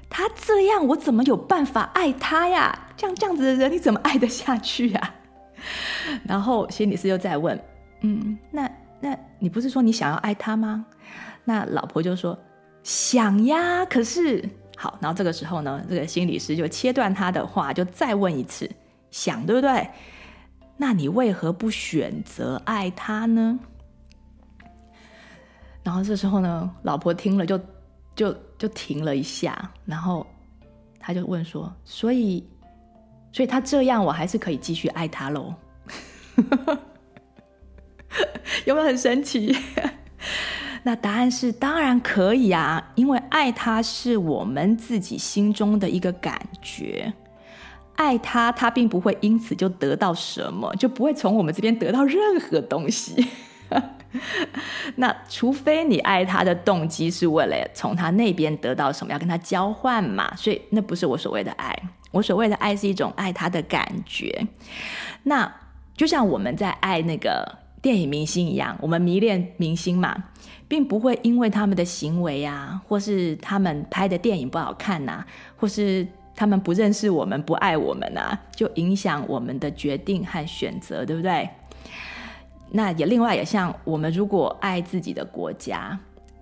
他这样，我怎么有办法爱他呀？像这样子的人，你怎么爱得下去呀？”然后心理师又在问，嗯，那那你不是说你想要爱他吗？那老婆就说想呀，可是好，然后这个时候呢，这个心理师就切断他的话，就再问一次，想对不对？那你为何不选择爱他呢？然后这时候呢，老婆听了就就就停了一下，然后他就问说，所以。所以他这样，我还是可以继续爱他喽？有没有很神奇？那答案是当然可以啊，因为爱他是我们自己心中的一个感觉，爱他，他并不会因此就得到什么，就不会从我们这边得到任何东西。那除非你爱他的动机是为了从他那边得到什么，要跟他交换嘛，所以那不是我所谓的爱。我所谓的爱是一种爱他的感觉，那就像我们在爱那个电影明星一样，我们迷恋明星嘛，并不会因为他们的行为啊，或是他们拍的电影不好看呐、或是他们不认识我们、不爱我们啊，就影响我们的决定和选择，对不对？那也另外也像我们如果爱自己的国家，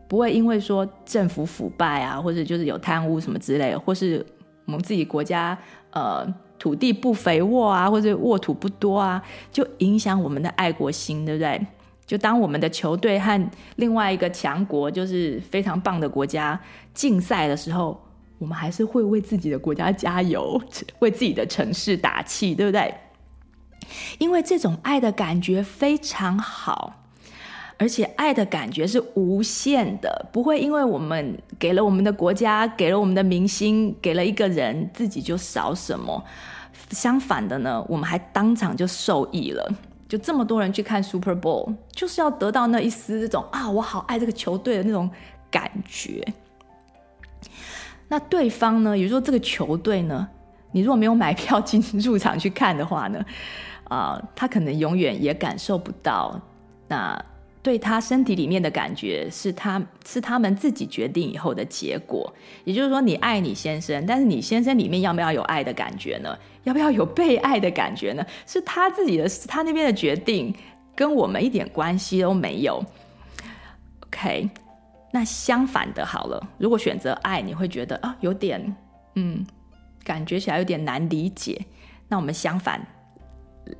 不会因为说政府腐败啊，或者就是有贪污什么之类的，或是。我们自己国家，呃，土地不肥沃啊，或者沃土不多啊，就影响我们的爱国心，对不对？就当我们的球队和另外一个强国，就是非常棒的国家竞赛的时候，我们还是会为自己的国家加油，为自己的城市打气，对不对？因为这种爱的感觉非常好。而且爱的感觉是无限的，不会因为我们给了我们的国家，给了我们的明星，给了一个人，自己就少什么。相反的呢，我们还当场就受益了。就这么多人去看 Super Bowl，就是要得到那一丝这种啊，我好爱这个球队的那种感觉。那对方呢，也就是说这个球队呢，你如果没有买票进入场去看的话呢，啊、他可能永远也感受不到那。对他身体里面的感觉是他是他们自己决定以后的结果，也就是说，你爱你先生，但是你先生里面要不要有爱的感觉呢？要不要有被爱的感觉呢？是他自己的，他那边的决定，跟我们一点关系都没有。OK，那相反的，好了，如果选择爱，你会觉得啊，有点嗯感觉起来有点难理解。那我们相反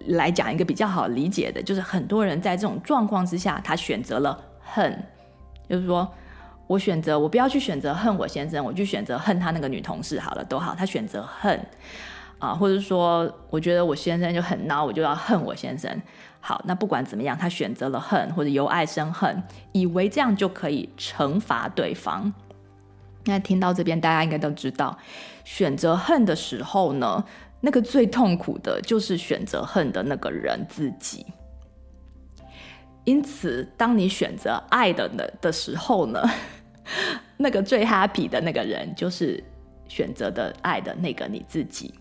来讲一个比较好理解的，就是很多人在这种状况之下，他选择了恨，就是说我选择我不要去选择恨我先生，我去选择恨他那个女同事好了，都好，他选择恨啊，或者说我觉得我先生就很孬，我就要恨我先生。好，那不管怎么样，他选择了恨，或者由爱生恨，以为这样就可以惩罚对方。那听到这边，大家应该都知道，选择恨的时候呢，那个最痛苦的就是选择恨的那个人自己。因此，当你选择爱的的的时候呢，那个最 happy 的那个人就是选择的爱的那个你自己。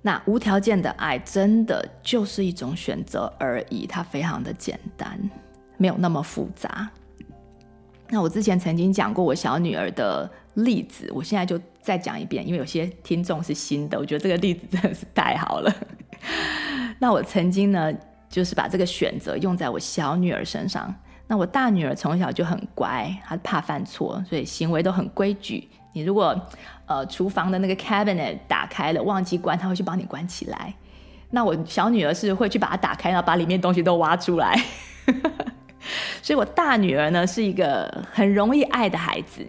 那无条件的爱真的就是一种选择而已，它非常的简单，没有那么复杂。那我之前曾经讲过我小女儿的例子，我现在就再讲一遍，因为有些听众是新的，我觉得这个例子真的是太好了。那我曾经呢，就是把这个选择用在我小女儿身上。那我大女儿从小就很乖，她怕犯错，所以行为都很规矩。你如果呃厨房的那个 cabinet 打开了忘记关，她会去帮你关起来。那我小女儿是会去把它打开，然后把里面东西都挖出来。所以我大女儿呢是一个很容易爱的孩子，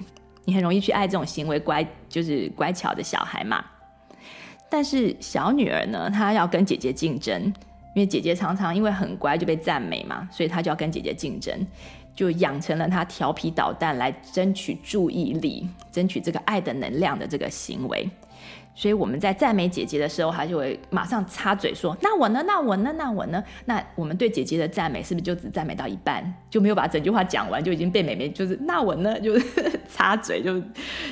你很容易去爱这种行为乖，就是乖巧的小孩嘛。但是小女儿呢，她要跟姐姐竞争。因为姐姐常常因为很乖就被赞美嘛，所以她就要跟姐姐竞争，就养成了她调皮捣蛋来争取注意力、争取这个爱的能量的这个行为。所以我们在赞美姐姐的时候，她就会马上插嘴说：“那我呢？那我呢？那我呢？”那我们对姐姐的赞美是不是就只赞美到一半，就没有把整句话讲完，就已经被妹妹就是“那我呢”就插嘴，就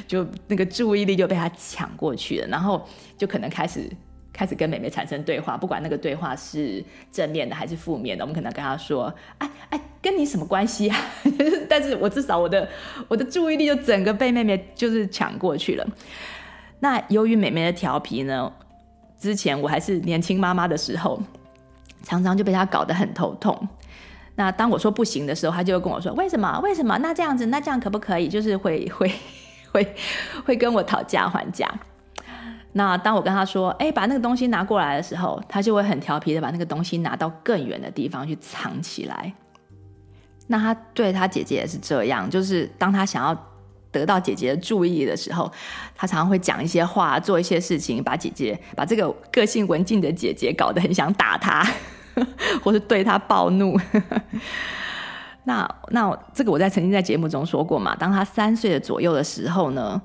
就那个注意力就被她抢过去了，然后就可能开始。开始跟妹妹产生对话，不管那个对话是正面的还是负面的，我们可能跟她说：“哎哎，跟你什么关系啊？” 但是我至少我的我的注意力就整个被妹妹就是抢过去了。那由于妹妹的调皮呢，之前我还是年轻妈妈的时候，常常就被她搞得很头痛。那当我说不行的时候，她就会跟我说：“为什么？为什么？那这样子，那这样可不可以？”就是会会会会跟我讨价还价。那当我跟他说：“哎，把那个东西拿过来的时候，他就会很调皮的把那个东西拿到更远的地方去藏起来。那他对他姐姐也是这样，就是当他想要得到姐姐的注意的时候，他常常会讲一些话，做一些事情，把姐姐把这个个性文静的姐姐搞得很想打他，或是对他暴怒。那那这个我在曾经在节目中说过嘛，当他三岁的左右的时候呢。”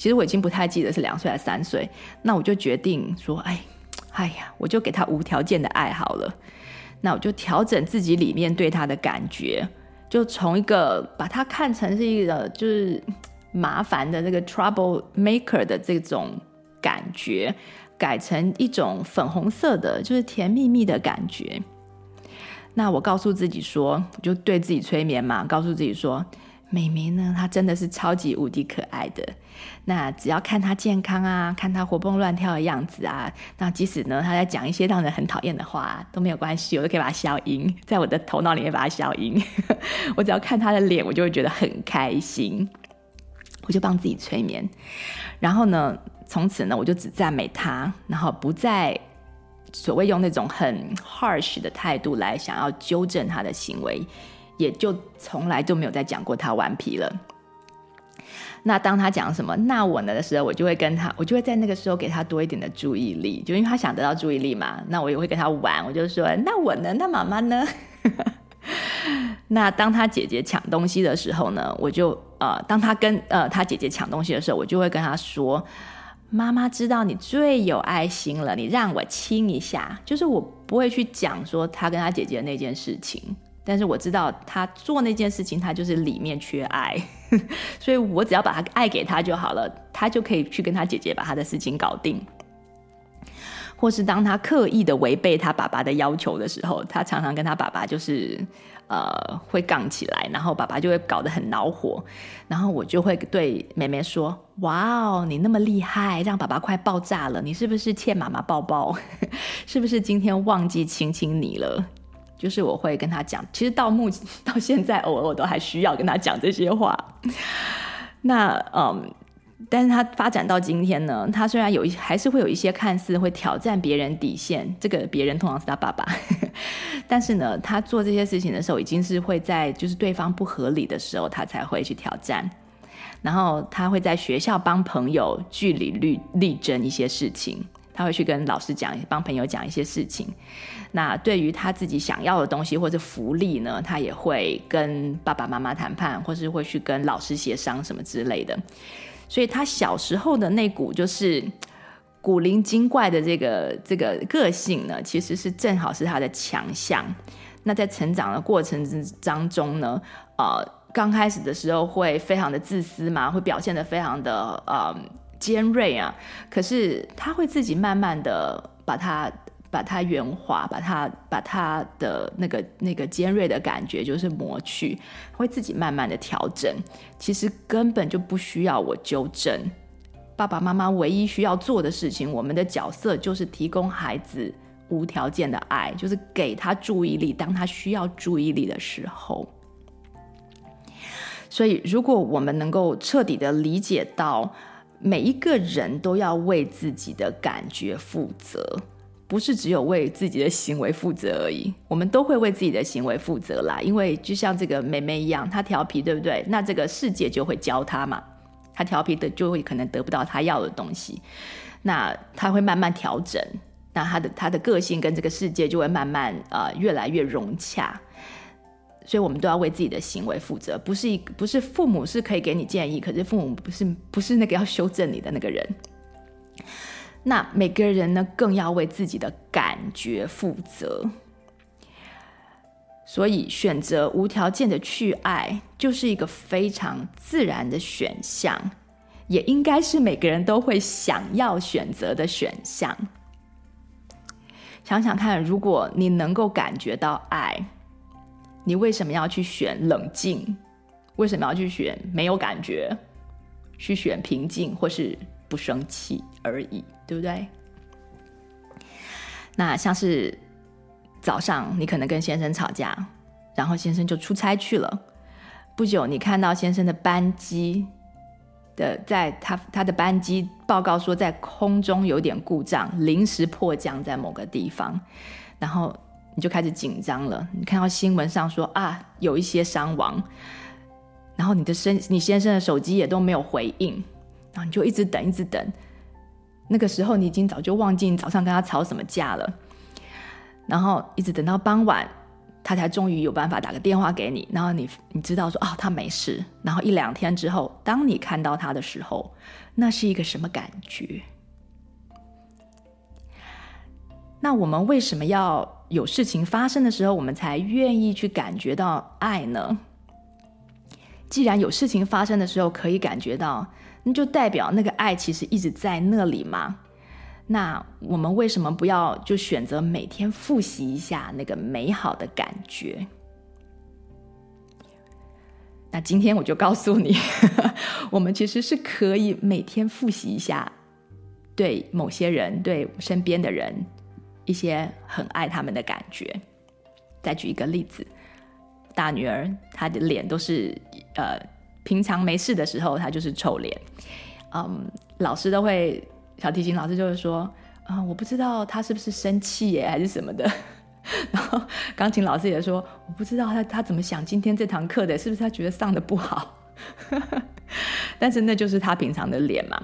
其实我已经不太记得是两岁还是三岁，那我就决定说，哎，哎呀，我就给他无条件的爱好了。那我就调整自己里面对他的感觉，就从一个把他看成是一个就是麻烦的这个 trouble maker 的这种感觉，改成一种粉红色的，就是甜蜜蜜的感觉。那我告诉自己说，我就对自己催眠嘛，告诉自己说。妹妹呢，她真的是超级无敌可爱的。那只要看她健康啊，看她活蹦乱跳的样子啊，那即使呢她在讲一些让人很讨厌的话都没有关系，我都可以把它消音，在我的头脑里面把它消音。我只要看她的脸，我就会觉得很开心。我就帮自己催眠，然后呢，从此呢，我就只赞美他，然后不再所谓用那种很 harsh 的态度来想要纠正他的行为。也就从来就没有再讲过他顽皮了。那当他讲什么“那我呢”的时候，我就会跟他，我就会在那个时候给他多一点的注意力，就因为他想得到注意力嘛。那我也会跟他玩，我就说“那我呢？那妈妈呢？” 那当他姐姐抢东西的时候呢，我就呃，当他跟呃他姐姐抢东西的时候，我就会跟他说：“妈妈知道你最有爱心了，你让我亲一下。”就是我不会去讲说他跟他姐姐那件事情。但是我知道他做那件事情，他就是里面缺爱，所以我只要把他爱给他就好了，他就可以去跟他姐姐把他的事情搞定。或是当他刻意的违背他爸爸的要求的时候，他常常跟他爸爸就是呃会杠起来，然后爸爸就会搞得很恼火，然后我就会对妹妹说：“哇哦，你那么厉害，让爸爸快爆炸了，你是不是欠妈妈抱抱？是不是今天忘记亲亲你了？”就是我会跟他讲，其实到目前 到现在，偶尔我都还需要跟他讲这些话。那嗯，但是他发展到今天呢，他虽然有一还是会有一些看似会挑战别人底线，这个别人通常是他爸爸，但是呢，他做这些事情的时候，已经是会在就是对方不合理的时候，他才会去挑战。然后他会在学校帮朋友据理力力争一些事情，他会去跟老师讲，帮朋友讲一些事情。那对于他自己想要的东西或者福利呢，他也会跟爸爸妈妈谈判，或是会去跟老师协商什么之类的。所以他小时候的那股就是古灵精怪的这个这个个性呢，其实是正好是他的强项。那在成长的过程之当中呢，呃，刚开始的时候会非常的自私嘛，会表现得非常的呃尖锐啊。可是他会自己慢慢的把他。把它圆滑，把它把它的那个那个尖锐的感觉就是磨去，会自己慢慢的调整。其实根本就不需要我纠正。爸爸妈妈唯一需要做的事情，我们的角色就是提供孩子无条件的爱，就是给他注意力，当他需要注意力的时候。所以，如果我们能够彻底的理解到，每一个人都要为自己的感觉负责。不是只有为自己的行为负责而已，我们都会为自己的行为负责啦。因为就像这个妹妹一样，她调皮，对不对？那这个世界就会教她嘛。她调皮的就会可能得不到她要的东西，那她会慢慢调整，那她的她的个性跟这个世界就会慢慢呃越来越融洽。所以，我们都要为自己的行为负责。不是一不是父母是可以给你建议，可是父母不是不是那个要修正你的那个人。那每个人呢，更要为自己的感觉负责，所以选择无条件的去爱，就是一个非常自然的选项，也应该是每个人都会想要选择的选项。想想看，如果你能够感觉到爱，你为什么要去选冷静？为什么要去选没有感觉？去选平静，或是？不生气而已，对不对？那像是早上你可能跟先生吵架，然后先生就出差去了。不久，你看到先生的班机的，在他他的班机报告说在空中有点故障，临时迫降在某个地方，然后你就开始紧张了。你看到新闻上说啊，有一些伤亡，然后你的身你先生的手机也都没有回应。然后你就一直等，一直等。那个时候你已经早就忘记早上跟他吵什么架了。然后一直等到傍晚，他才终于有办法打个电话给你。然后你你知道说啊，他没事。然后一两天之后，当你看到他的时候，那是一个什么感觉？那我们为什么要有事情发生的时候，我们才愿意去感觉到爱呢？既然有事情发生的时候可以感觉到。就代表那个爱其实一直在那里吗？那我们为什么不要就选择每天复习一下那个美好的感觉？那今天我就告诉你，我们其实是可以每天复习一下，对某些人、对身边的人一些很爱他们的感觉。再举一个例子，大女儿她的脸都是呃。平常没事的时候，他就是臭脸。嗯，老师都会小提琴老师就会说，嗯，我不知道他是不是生气耶，还是什么的。然后钢琴老师也说，我不知道他他怎么想今天这堂课的，是不是他觉得上得不好？但是那就是他平常的脸嘛。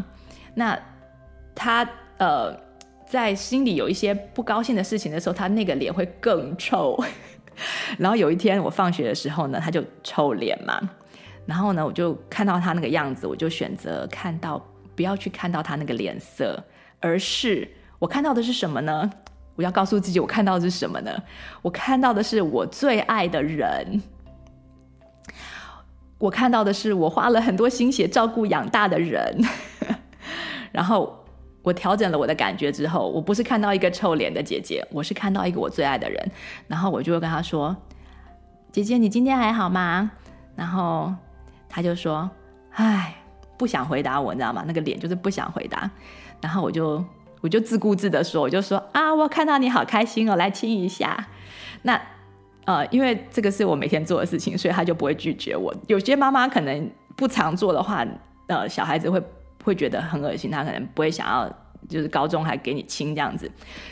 那他呃，在心里有一些不高兴的事情的时候，他那个脸会更臭。然后有一天我放学的时候呢，他就臭脸嘛。然后呢，我就看到他那个样子，我就选择看到，不要去看到他那个脸色，而是我看到的是什么呢？我要告诉自己，我看到的是什么呢？我看到的是我最爱的人，我看到的是我花了很多心血照顾养大的人。然后我调整了我的感觉之后，我不是看到一个臭脸的姐姐，我是看到一个我最爱的人。然后我就会跟他说：“姐姐，你今天还好吗？”然后。他就说：“唉，不想回答我，你知道吗？那个脸就是不想回答。”然后我就我就自顾自的说：“我就说啊，我看到你好开心哦，来亲一下。”那呃，因为这个是我每天做的事情，所以他就不会拒绝我。有些妈妈可能不常做的话，呃，小孩子会会觉得很恶心，他可能不会想要，就是高中还给你亲这样子，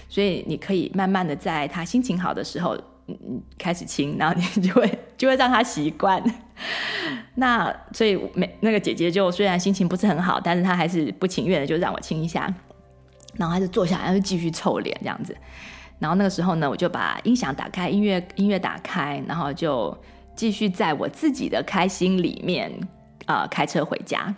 所以你可以慢慢的在他心情好的时候，嗯，开始亲，然后你就会 就会让他习惯。那所以每那个姐姐就虽然心情不是很好，但是她还是不情愿的就让我亲一下，然后她就坐下来，然后就继续臭脸这样子。然后那个时候呢，我就把音响打开，音乐音乐打开，然后就继续在我自己的开心里面啊、呃、开车回家。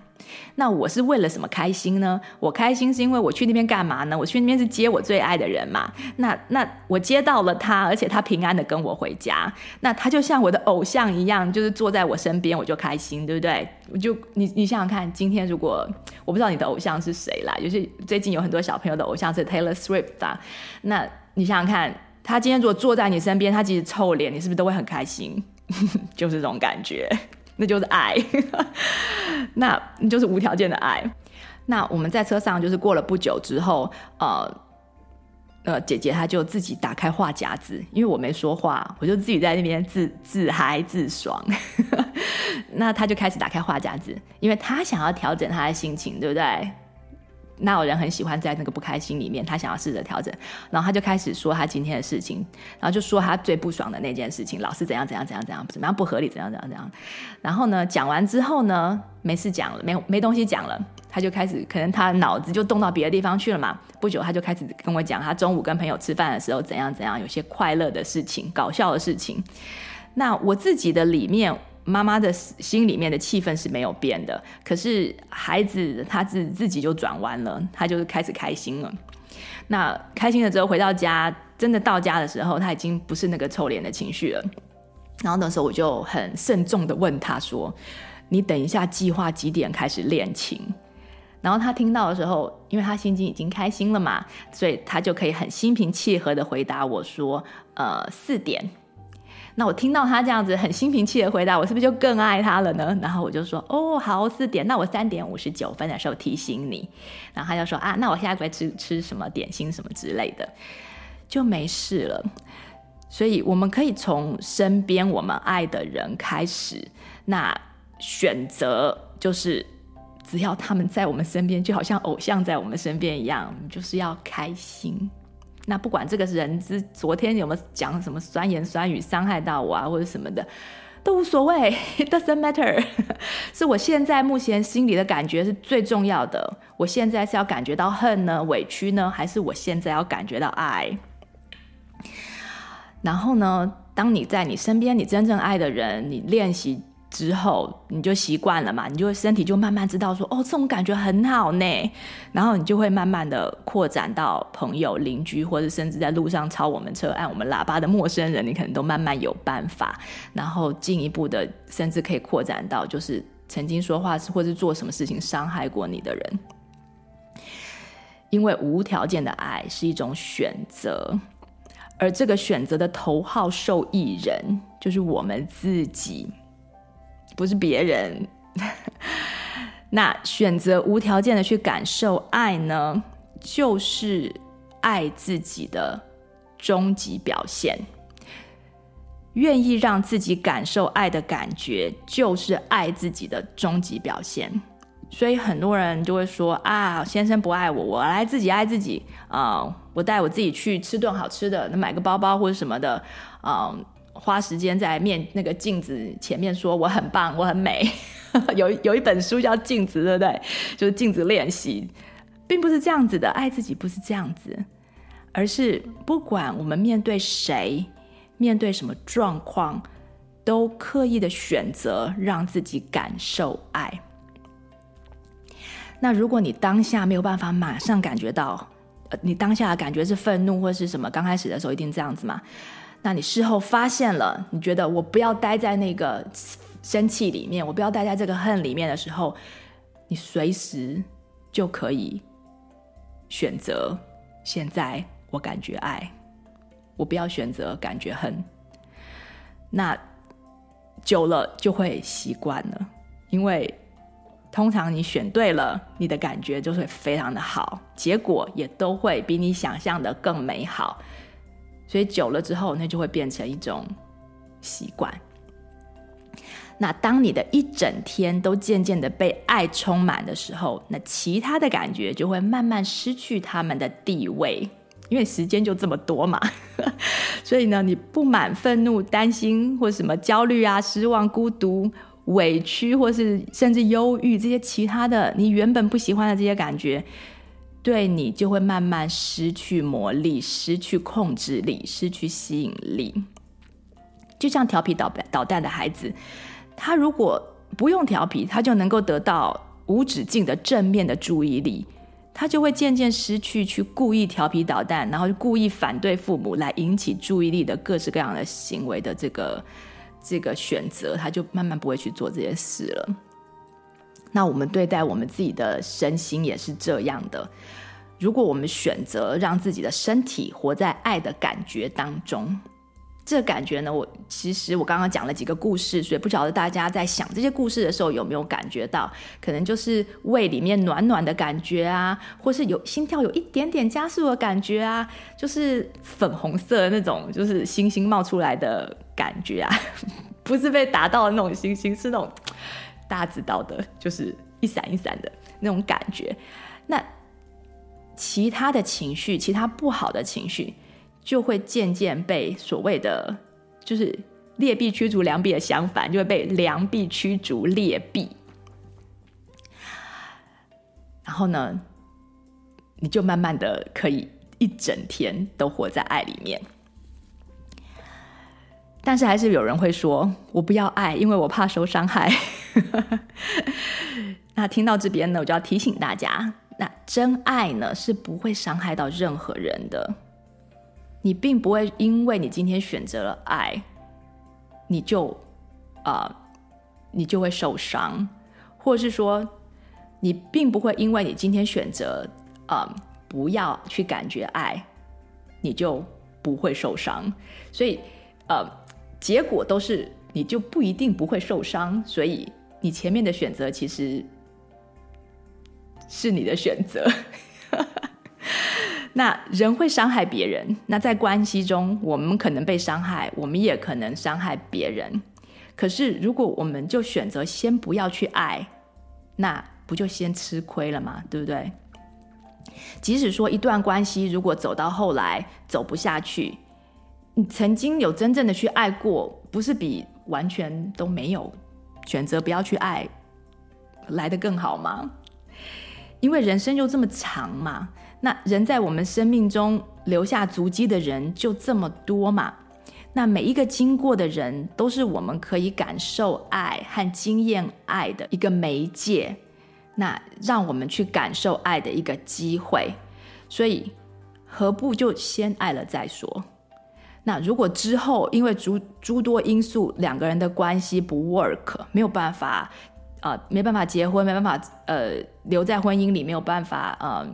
那我是为了什么开心呢？我开心是因为我去那边干嘛呢？我去那边是接我最爱的人嘛。那那我接到了他，而且他平安的跟我回家，那他就像我的偶像一样，就是坐在我身边，我就开心，对不对？我就你你想想看，今天如果我不知道你的偶像是谁啦，就是最近有很多小朋友的偶像是 Taylor Swift 啊，那你想想看，他今天如果坐在你身边，他即使臭脸，你是不是都会很开心？就是这种感觉。那就是爱，那就是无条件的爱。那我们在车上就是过了不久之后，呃呃，姐姐她就自己打开话夹子，因为我没说话，我就自己在那边自自嗨自爽。那她就开始打开话夹子，因为她想要调整她的心情，对不对？那有人很喜欢在那个不开心里面，他想要试着调整，然后他就开始说他今天的事情，然后就说他最不爽的那件事情，老是怎样怎样怎样怎样，怎么样不合理，怎样怎样怎样。然后呢，讲完之后呢，没事讲了，没没东西讲了，他就开始，可能他脑子就动到别的地方去了嘛。不久他就开始跟我讲，他中午跟朋友吃饭的时候怎样怎样，有些快乐的事情、搞笑的事情。那我自己的里面。妈妈的心里面的气氛是没有变的，可是孩子他自自己就转弯了，他就开始开心了。那开心了之后回到家，真的到家的时候，他已经不是那个臭脸的情绪了。然后那时候我就很慎重的问他说：“你等一下计划几点开始练琴？”然后他听到的时候，因为他心情已经开心了嘛，所以他就可以很心平气和的回答我说：“呃，四点。”那我听到他这样子很心平气的回答，我是不是就更爱他了呢？然后我就说，哦，好，四点，那我三点五十九分的时候提醒你。然后他就说啊，那我现在该吃吃什么点心什么之类的，就没事了。所以我们可以从身边我们爱的人开始，那选择就是只要他们在我们身边，就好像偶像在我们身边一样，就是要开心。那不管这个人是昨天有没有讲什么酸言酸语伤害到我啊，或者什么的，都无所谓，It doesn't matter。是我现在目前心里的感觉是最重要的。我现在是要感觉到恨呢、委屈呢，还是我现在要感觉到爱？然后呢，当你在你身边，你真正爱的人，你练习。之后你就习惯了嘛，你就身体就慢慢知道说，哦，这种感觉很好呢。然后你就会慢慢的扩展到朋友、邻居，或者甚至在路上超我们车、按我们喇叭的陌生人，你可能都慢慢有办法。然后进一步的，甚至可以扩展到就是曾经说话或是做什么事情伤害过你的人。因为无条件的爱是一种选择，而这个选择的头号受益人就是我们自己。不是别人，那选择无条件的去感受爱呢，就是爱自己的终极表现。愿意让自己感受爱的感觉，就是爱自己的终极表现。所以很多人就会说啊，先生不爱我，我来自己爱自己啊，我带我自己去吃顿好吃的，买个包包或者什么的啊。花时间在面那个镜子前面说我很棒，我很美。有有一本书叫《镜子》，对不对？就是镜子练习，并不是这样子的。爱自己不是这样子，而是不管我们面对谁，面对什么状况，都刻意的选择让自己感受爱。那如果你当下没有办法马上感觉到，呃，你当下的感觉是愤怒或是什么？刚开始的时候一定这样子嘛？那你事后发现了，你觉得我不要待在那个生气里面，我不要待在这个恨里面的时候，你随时就可以选择。现在我感觉爱，我不要选择感觉恨。那久了就会习惯了，因为通常你选对了，你的感觉就会非常的好，结果也都会比你想象的更美好。所以久了之后，那就会变成一种习惯。那当你的一整天都渐渐的被爱充满的时候，那其他的感觉就会慢慢失去他们的地位，因为时间就这么多嘛。所以呢，你不满、愤怒、担心或什么焦虑啊、失望、孤独、委屈，或是甚至忧郁这些其他的你原本不喜欢的这些感觉，对你就会慢慢失去魔力、失去控制力、失去吸引力。就像调皮捣捣蛋的孩子。他如果不用调皮，他就能够得到无止境的正面的注意力，他就会渐渐失去去故意调皮捣蛋，然后故意反对父母来引起注意力的各式各样的行为的这个这个选择，他就慢慢不会去做这些事了。那我们对待我们自己的身心也是这样的，如果我们选择让自己的身体活在爱的感觉当中。这感觉呢，我其实我刚刚讲了几个故事，所以不晓得大家在想这些故事的时候有没有感觉到，可能就是胃里面暖暖的感觉啊，或是有心跳有一点点加速的感觉啊，就是粉红色的那种，就是星星冒出来的感觉啊，不是被打到的那种星星，是那种大家知道的，就是一闪一闪的那种感觉。那其他的情绪，其他不好的情绪。就会渐渐被所谓的就是劣币驱逐良币的相反，就会被良币驱逐劣币。然后呢，你就慢慢的可以一整天都活在爱里面。但是还是有人会说，我不要爱，因为我怕受伤害。那听到这边呢，我就要提醒大家，那真爱呢是不会伤害到任何人的。你并不会因为你今天选择了爱，你就啊、你就会受伤，或是说，你并不会因为你今天选择啊、不要去感觉爱，你就不会受伤。所以呃，结果都是你就不一定不会受伤。所以你前面的选择其实是你的选择。那人会伤害别人，那在关系中，我们可能被伤害，我们也可能伤害别人。可是，如果我们就选择先不要去爱，那不就先吃亏了吗？对不对？即使说一段关系如果走到后来走不下去，你曾经有真正的去爱过，不是比完全都没有选择不要去爱来得更好吗？因为人生就这么长嘛。那人在我们生命中留下足迹的人就这么多嘛？那每一个经过的人都是我们可以感受爱和经验爱的一个媒介，那让我们去感受爱的一个机会。所以何不就先爱了再说？那如果之后因为诸诸多因素，两个人的关系不 work，没有办法，呃，没办法结婚，没办法，呃，留在婚姻里，没有办法，嗯、呃。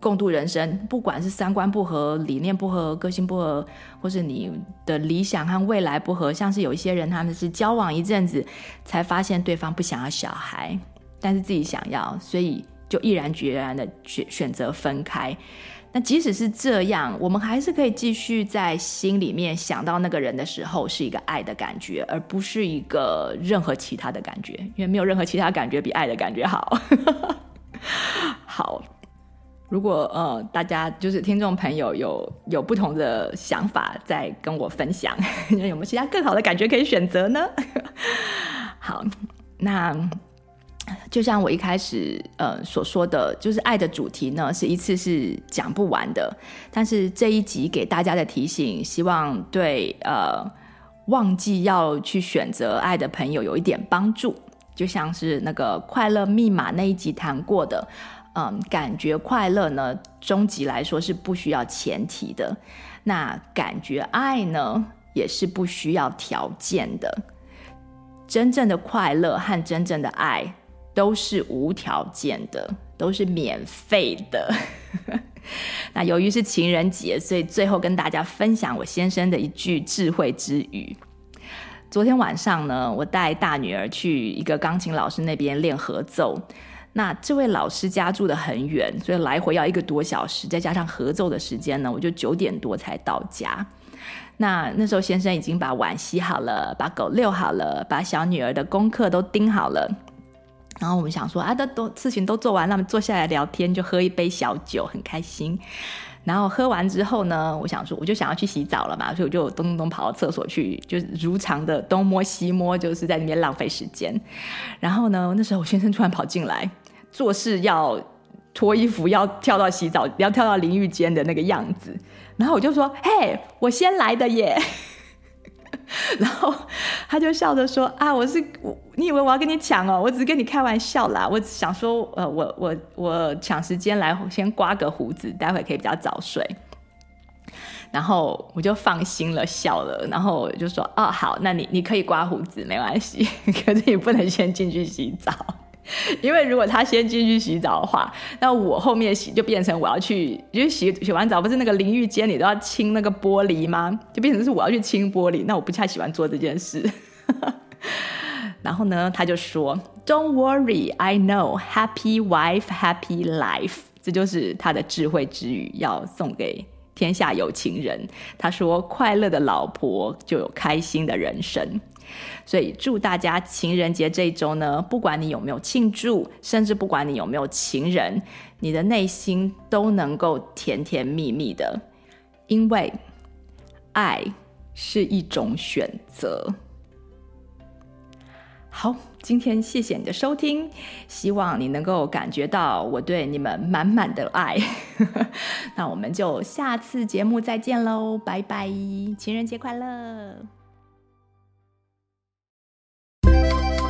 共度人生，不管是三观不合、理念不合、个性不合，或是你的理想和未来不合，像是有一些人，他们是交往一阵子才发现对方不想要小孩，但是自己想要，所以就毅然决然的选选择分开。那即使是这样，我们还是可以继续在心里面想到那个人的时候，是一个爱的感觉，而不是一个任何其他的感觉，因为没有任何其他感觉比爱的感觉好。好。如果呃，大家就是听众朋友有有不同的想法，再跟我分享，有没有其他更好的感觉可以选择呢？好，那就像我一开始呃所说的，就是爱的主题呢，是一次是讲不完的。但是这一集给大家的提醒，希望对呃忘记要去选择爱的朋友有一点帮助。就像是那个快乐密码那一集谈过的。嗯，感觉快乐呢，终极来说是不需要前提的。那感觉爱呢，也是不需要条件的。真正的快乐和真正的爱都是无条件的，都是免费的。那由于是情人节，所以最后跟大家分享我先生的一句智慧之语。昨天晚上呢，我带大女儿去一个钢琴老师那边练合奏。那这位老师家住得很远，所以来回要一个多小时，再加上合奏的时间呢，我就九点多才到家。那那时候先生已经把碗洗好了，把狗遛好了，把小女儿的功课都盯好了。然后我们想说啊，都都事情都做完，那么坐下来聊天，就喝一杯小酒，很开心。然后喝完之后呢，我想说，我就想要去洗澡了嘛，所以我就咚咚咚跑到厕所去，就是如常的东摸西摸，就是在那边浪费时间。然后呢，那时候我先生突然跑进来，做事要脱衣服，要跳到洗澡，要跳到淋浴间的那个样子。然后我就说：“嘿，我先来的耶。” 然后他就笑着说：“啊，我是，你以为我要跟你抢哦？我只是跟你开玩笑啦。我想说，呃，我我我抢时间来先刮个胡子，待会可以比较早睡。”然后我就放心了，笑了。然后我就说：“哦，好，那你你可以刮胡子，没关系，可是你不能先进去洗澡。” 因为如果他先进去洗澡的话，那我后面洗就变成我要去，因为洗洗完澡不是那个淋浴间你都要清那个玻璃吗？就变成是我要去清玻璃，那我不太喜欢做这件事。然后呢，他就说：“Don't worry, I know. Happy wife, happy life。”这就是他的智慧之语，要送给天下有情人。他说：“快乐的老婆就有开心的人生。”所以祝大家情人节这一周呢，不管你有没有庆祝，甚至不管你有没有情人，你的内心都能够甜甜蜜蜜的，因为爱是一种选择。好，今天谢谢你的收听，希望你能够感觉到我对你们满满的爱。那我们就下次节目再见喽，拜拜，情人节快乐！